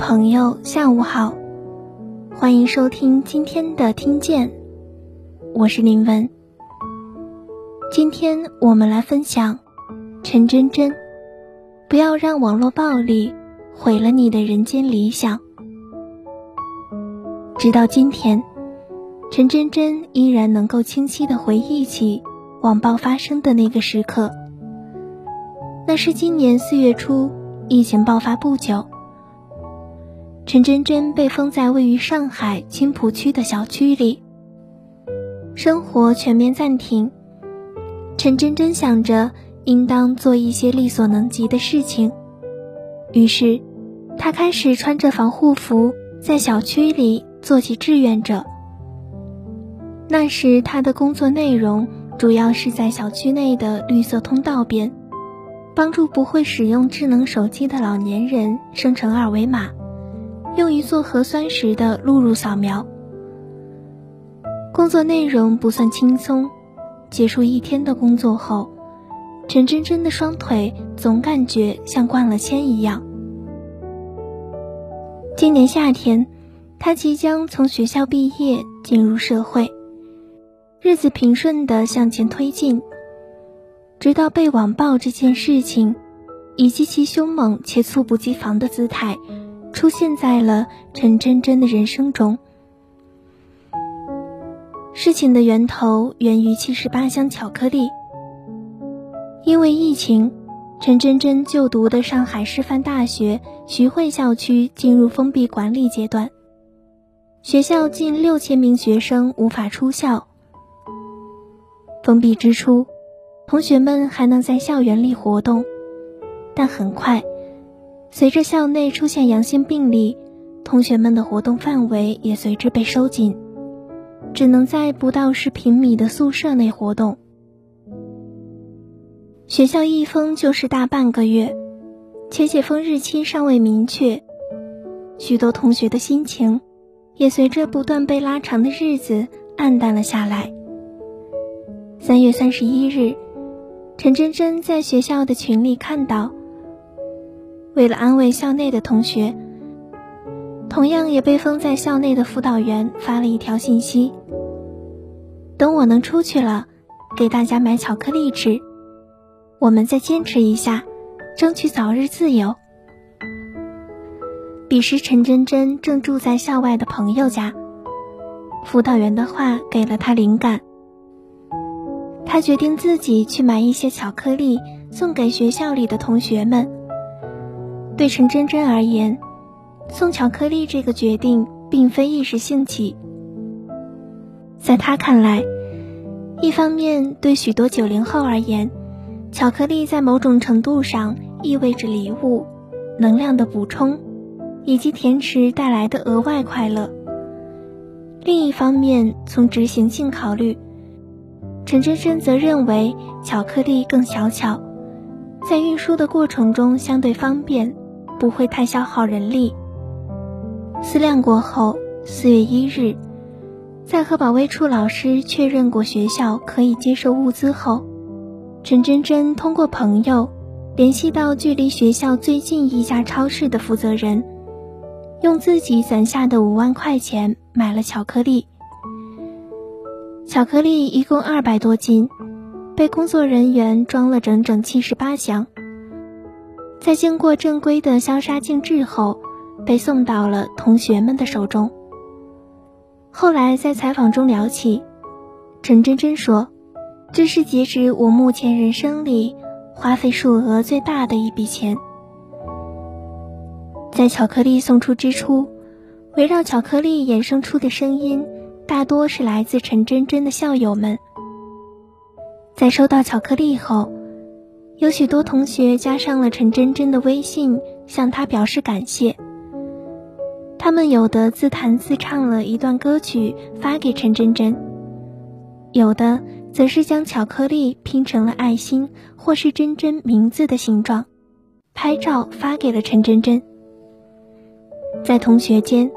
朋友，下午好，欢迎收听今天的听见，我是林文。今天我们来分享陈真真，不要让网络暴力毁了你的人间理想。直到今天，陈真真依然能够清晰的回忆起网暴发生的那个时刻，那是今年四月初，疫情爆发不久。陈真真被封在位于上海青浦区的小区里，生活全面暂停。陈真真想着应当做一些力所能及的事情，于是，她开始穿着防护服在小区里做起志愿者。那时，她的工作内容主要是在小区内的绿色通道边，帮助不会使用智能手机的老年人生成二维码。用于做核酸时的录入扫描。工作内容不算轻松，结束一天的工作后，陈真真的双腿总感觉像灌了铅一样。今年夏天，她即将从学校毕业，进入社会，日子平顺的向前推进，直到被网暴这件事情，以及其凶猛且猝不及防的姿态。出现在了陈真真的人生中。事情的源头源于七十八箱巧克力。因为疫情，陈真真就读的上海师范大学徐汇校区进入封闭管理阶段，学校近六千名学生无法出校。封闭之初，同学们还能在校园里活动，但很快。随着校内出现阳性病例，同学们的活动范围也随之被收紧，只能在不到十平米的宿舍内活动。学校一封就是大半个月，且解封日期尚未明确，许多同学的心情也随着不断被拉长的日子暗淡了下来。三月三十一日，陈真真在学校的群里看到。为了安慰校内的同学，同样也被封在校内的辅导员发了一条信息：“等我能出去了，给大家买巧克力吃。我们再坚持一下，争取早日自由。”彼时，陈真真正住在校外的朋友家，辅导员的话给了他灵感，他决定自己去买一些巧克力送给学校里的同学们。对陈真真而言，送巧克力这个决定并非一时兴起。在他看来，一方面对许多九零后而言，巧克力在某种程度上意味着礼物、能量的补充，以及甜食带来的额外快乐；另一方面，从执行性考虑，陈真真则认为巧克力更小巧，在运输的过程中相对方便。不会太消耗人力。思量过后，四月一日，在和保卫处老师确认过学校可以接受物资后，陈真真通过朋友联系到距离学校最近一家超市的负责人，用自己攒下的五万块钱买了巧克力。巧克力一共二百多斤，被工作人员装了整整七十八箱。在经过正规的消杀静置后，被送到了同学们的手中。后来在采访中聊起，陈真真说：“这是截止我目前人生里花费数额最大的一笔钱。”在巧克力送出之初，围绕巧克力衍生出的声音，大多是来自陈真真的校友们。在收到巧克力后。有许多同学加上了陈真真的微信，向她表示感谢。他们有的自弹自唱了一段歌曲发给陈真真，有的则是将巧克力拼成了爱心或是真真名字的形状，拍照发给了陈真真。在同学间，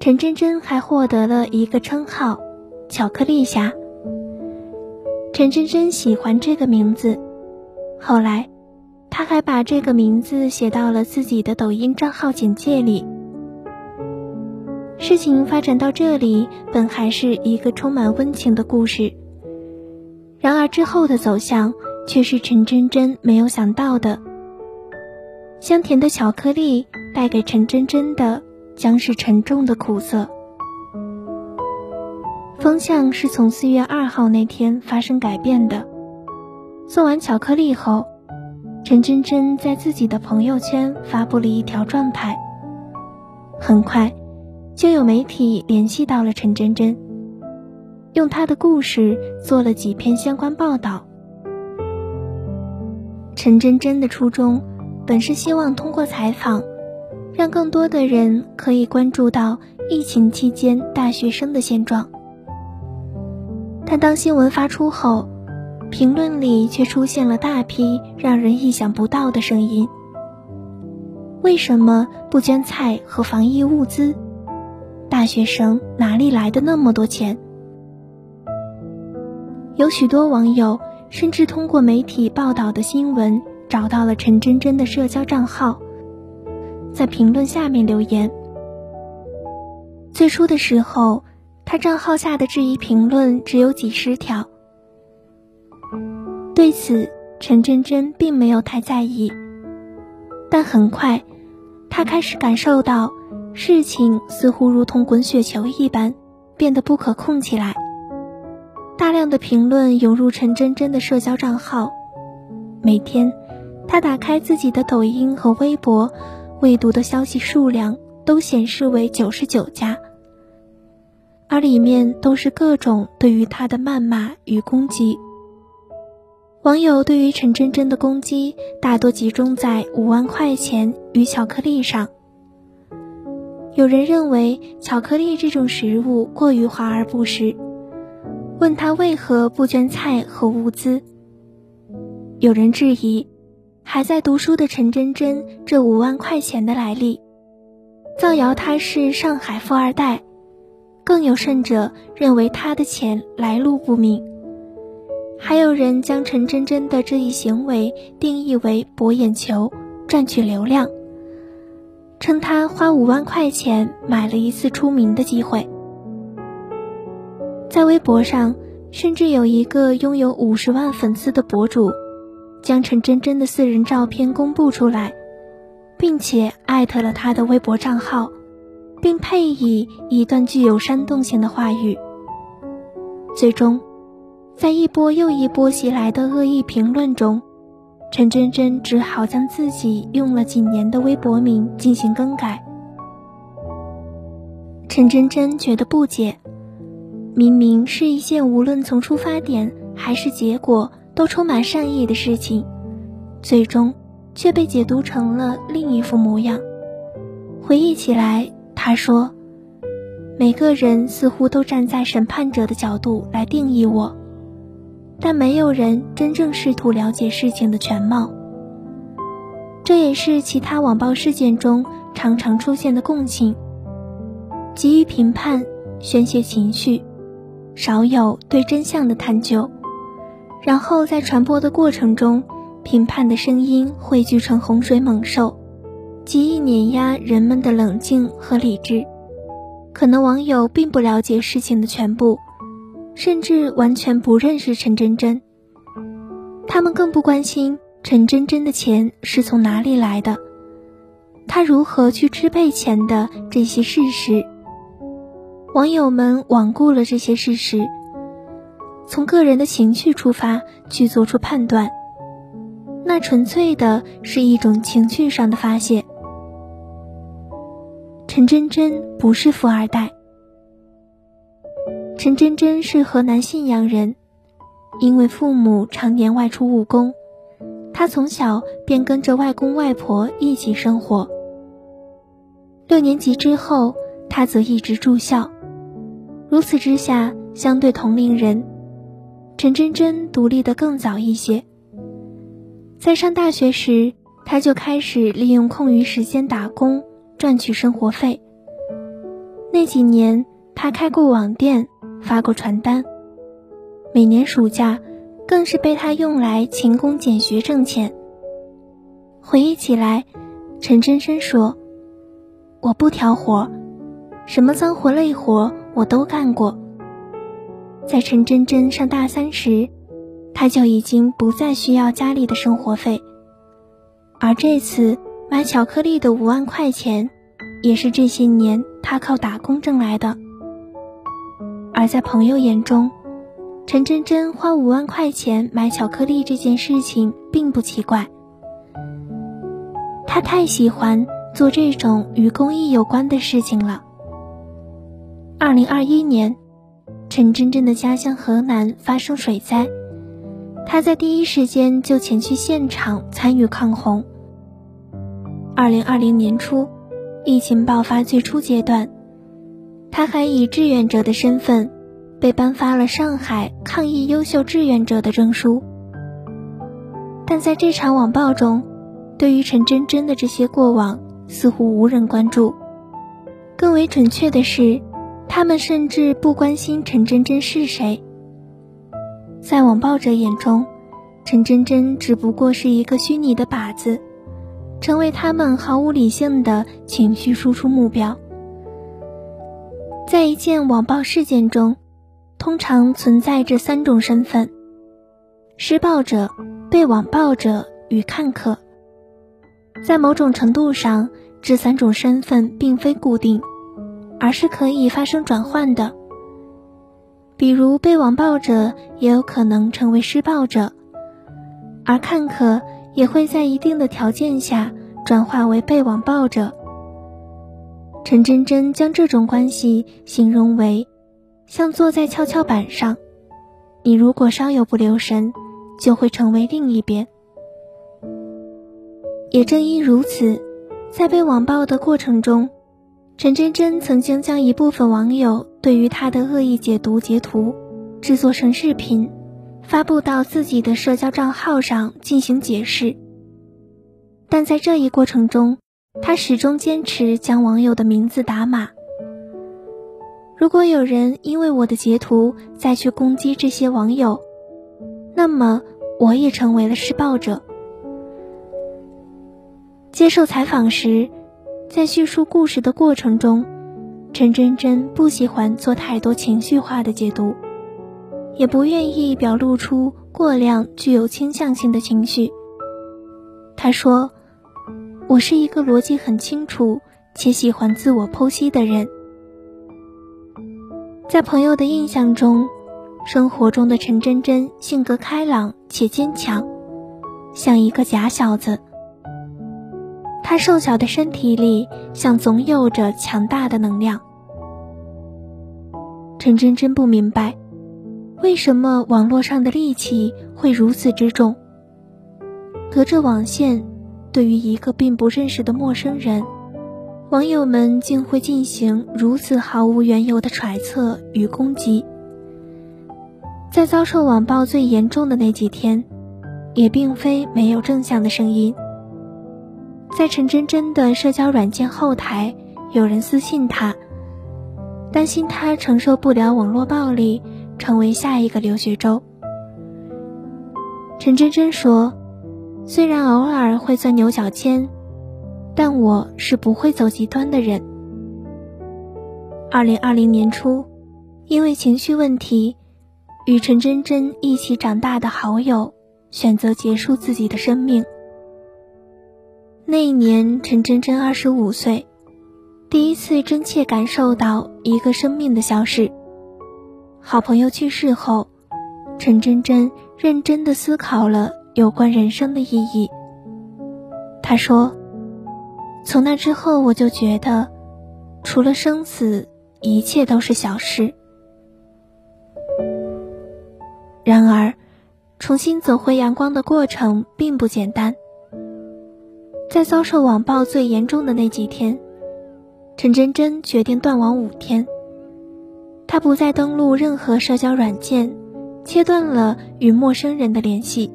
陈真真还获得了一个称号“巧克力侠”。陈真真喜欢这个名字。后来，他还把这个名字写到了自己的抖音账号简介里。事情发展到这里，本还是一个充满温情的故事，然而之后的走向却是陈真真没有想到的。香甜的巧克力带给陈真真的，将是沉重的苦涩。风向是从四月二号那天发生改变的。送完巧克力后，陈真真在自己的朋友圈发布了一条状态。很快，就有媒体联系到了陈真真，用她的故事做了几篇相关报道。陈真真的初衷，本是希望通过采访，让更多的人可以关注到疫情期间大学生的现状。但当新闻发出后，评论里却出现了大批让人意想不到的声音。为什么不捐菜和防疫物资？大学生哪里来的那么多钱？有许多网友甚至通过媒体报道的新闻找到了陈真真的社交账号，在评论下面留言。最初的时候。他账号下的质疑评论只有几十条，对此陈真真并没有太在意。但很快，她开始感受到事情似乎如同滚雪球一般变得不可控起来。大量的评论涌入陈真真的社交账号，每天，她打开自己的抖音和微博，未读的消息数量都显示为九十九加。而里面都是各种对于他的谩骂与攻击。网友对于陈真真的攻击大多集中在五万块钱与巧克力上。有人认为巧克力这种食物过于华而不实，问他为何不捐菜和物资。有人质疑还在读书的陈真真这五万块钱的来历，造谣他是上海富二代。更有甚者认为他的钱来路不明，还有人将陈真真的这一行为定义为博眼球、赚取流量，称他花五万块钱买了一次出名的机会。在微博上，甚至有一个拥有五十万粉丝的博主，将陈真真的私人照片公布出来，并且艾特了他的微博账号。并配以一段具有煽动性的话语。最终，在一波又一波袭来的恶意评论中，陈真真只好将自己用了几年的微博名进行更改。陈真真觉得不解，明明是一件无论从出发点还是结果都充满善意的事情，最终却被解读成了另一副模样。回忆起来。他说：“每个人似乎都站在审判者的角度来定义我，但没有人真正试图了解事情的全貌。这也是其他网暴事件中常常出现的共性：急于评判、宣泄情绪，少有对真相的探究。然后在传播的过程中，评判的声音汇聚成洪水猛兽。”极易碾压人们的冷静和理智。可能网友并不了解事情的全部，甚至完全不认识陈真真。他们更不关心陈真真的钱是从哪里来的，他如何去支配钱的这些事实。网友们罔顾了这些事实，从个人的情绪出发去做出判断，那纯粹的是一种情绪上的发泄。陈真真不是富二代。陈真真是河南信阳人，因为父母常年外出务工，她从小便跟着外公外婆一起生活。六年级之后，她则一直住校。如此之下，相对同龄人，陈真真独立的更早一些。在上大学时，她就开始利用空余时间打工。赚取生活费。那几年，他开过网店，发过传单。每年暑假，更是被他用来勤工俭学挣钱。回忆起来，陈真真说：“我不挑活，什么脏活累活我都干过。”在陈真真上大三时，她就已经不再需要家里的生活费，而这次买巧克力的五万块钱，也是这些年她靠打工挣来的。而在朋友眼中，陈真真花五万块钱买巧克力这件事情并不奇怪。她太喜欢做这种与公益有关的事情了。二零二一年。陈真真的家乡河南发生水灾，她在第一时间就前去现场参与抗洪。二零二零年初，疫情爆发最初阶段，他还以志愿者的身份被颁发了上海抗疫优秀志愿者的证书。但在这场网暴中，对于陈真真的这些过往似乎无人关注，更为准确的是。他们甚至不关心陈真真是谁。在网暴者眼中，陈真真只不过是一个虚拟的靶子，成为他们毫无理性的情绪输出目标。在一件网暴事件中，通常存在着三种身份：施暴者、被网暴者与看客。在某种程度上，这三种身份并非固定。而是可以发生转换的，比如被网暴者也有可能成为施暴者，而看客也会在一定的条件下转化为被网暴者。陈真真将这种关系形容为，像坐在跷跷板上，你如果稍有不留神，就会成为另一边。也正因如此，在被网暴的过程中。陈真真曾经将一部分网友对于她的恶意解读截图，制作成视频，发布到自己的社交账号上进行解释。但在这一过程中，他始终坚持将网友的名字打码。如果有人因为我的截图再去攻击这些网友，那么我也成为了施暴者。接受采访时。在叙述故事的过程中，陈真真不喜欢做太多情绪化的解读，也不愿意表露出过量具有倾向性的情绪。她说：“我是一个逻辑很清楚且喜欢自我剖析的人。”在朋友的印象中，生活中的陈真真性格开朗且坚强，像一个假小子。他瘦小的身体里，像总有着强大的能量。陈真真不明白，为什么网络上的戾气会如此之重。隔着网线，对于一个并不认识的陌生人，网友们竟会进行如此毫无缘由的揣测与攻击。在遭受网暴最严重的那几天，也并非没有正向的声音。在陈真真的社交软件后台，有人私信她，担心她承受不了网络暴力，成为下一个刘学周。陈真真说：“虽然偶尔会钻牛角尖，但我是不会走极端的人。”二零二零年初，因为情绪问题，与陈真真一起长大的好友选择结束自己的生命。那一年，陈真真二十五岁，第一次真切感受到一个生命的消逝。好朋友去世后，陈真真认真的思考了有关人生的意义。他说：“从那之后，我就觉得，除了生死，一切都是小事。”然而，重新走回阳光的过程并不简单。在遭受网暴最严重的那几天，陈真真决定断网五天。她不再登录任何社交软件，切断了与陌生人的联系。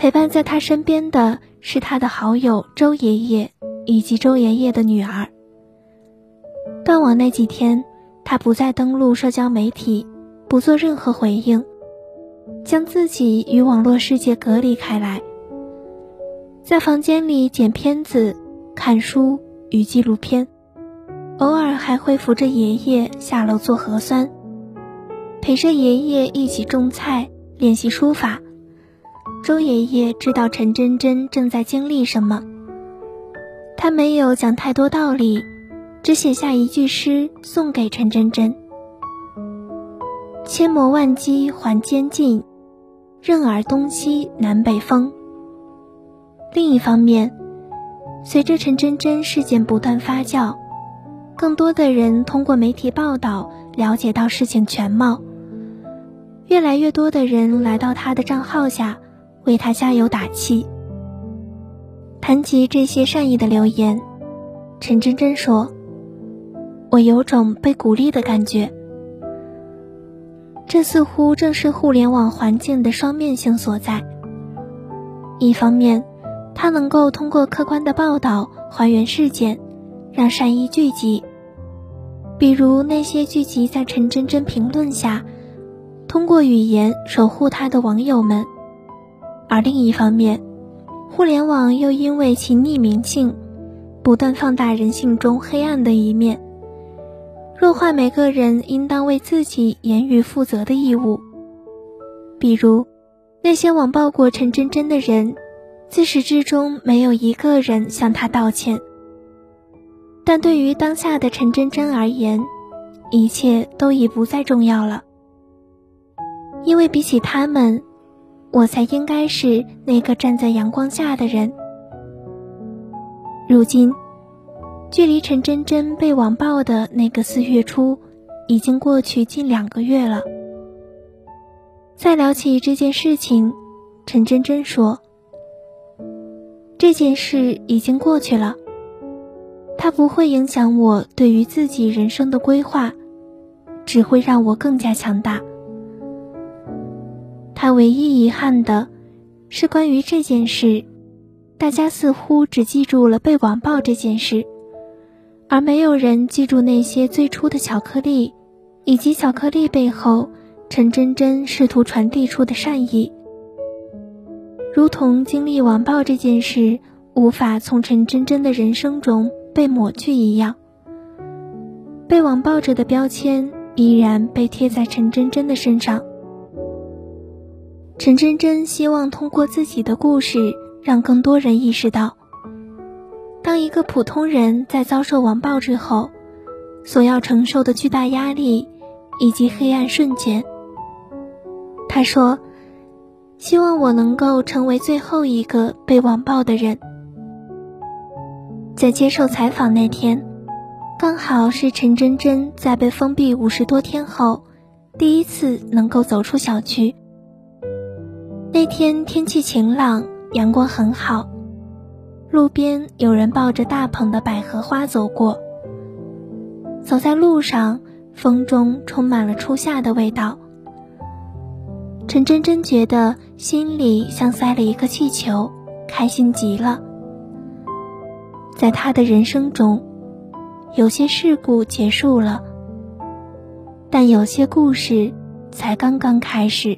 陪伴在他身边的是他的好友周爷爷以及周爷爷的女儿。断网那几天，他不再登录社交媒体，不做任何回应，将自己与网络世界隔离开来。在房间里剪片子、看书与纪录片，偶尔还会扶着爷爷下楼做核酸，陪着爷爷一起种菜、练习书法。周爷爷知道陈真真正在经历什么，他没有讲太多道理，只写下一句诗送给陈真真：“千磨万击还坚劲，任尔东西南北风。”另一方面，随着陈真真事件不断发酵，更多的人通过媒体报道了解到事情全貌。越来越多的人来到他的账号下，为他加油打气。谈及这些善意的留言，陈真真说：“我有种被鼓励的感觉。这似乎正是互联网环境的双面性所在。一方面，他能够通过客观的报道还原事件，让善意聚集。比如那些聚集在陈真真评论下，通过语言守护他的网友们；而另一方面，互联网又因为其匿名性，不断放大人性中黑暗的一面，弱化每个人应当为自己言语负责的义务。比如，那些网暴过陈真真的人。自始至终没有一个人向他道歉，但对于当下的陈真真而言，一切都已不再重要了。因为比起他们，我才应该是那个站在阳光下的人。如今，距离陈真真被网暴的那个四月初，已经过去近两个月了。再聊起这件事情，陈真真说。这件事已经过去了，它不会影响我对于自己人生的规划，只会让我更加强大。他唯一遗憾的，是关于这件事，大家似乎只记住了被网暴这件事，而没有人记住那些最初的巧克力，以及巧克力背后陈真真试图传递出的善意。如同经历网暴这件事无法从陈真真的人生中被抹去一样，被网暴者的标签依然被贴在陈真真的身上。陈真真希望通过自己的故事，让更多人意识到，当一个普通人在遭受网暴之后，所要承受的巨大压力以及黑暗瞬间。他说。希望我能够成为最后一个被网暴的人。在接受采访那天，刚好是陈真真在被封闭五十多天后，第一次能够走出小区。那天天气晴朗，阳光很好，路边有人抱着大捧的百合花走过。走在路上，风中充满了初夏的味道。陈真真觉得心里像塞了一个气球，开心极了。在他的人生中，有些事故结束了，但有些故事才刚刚开始。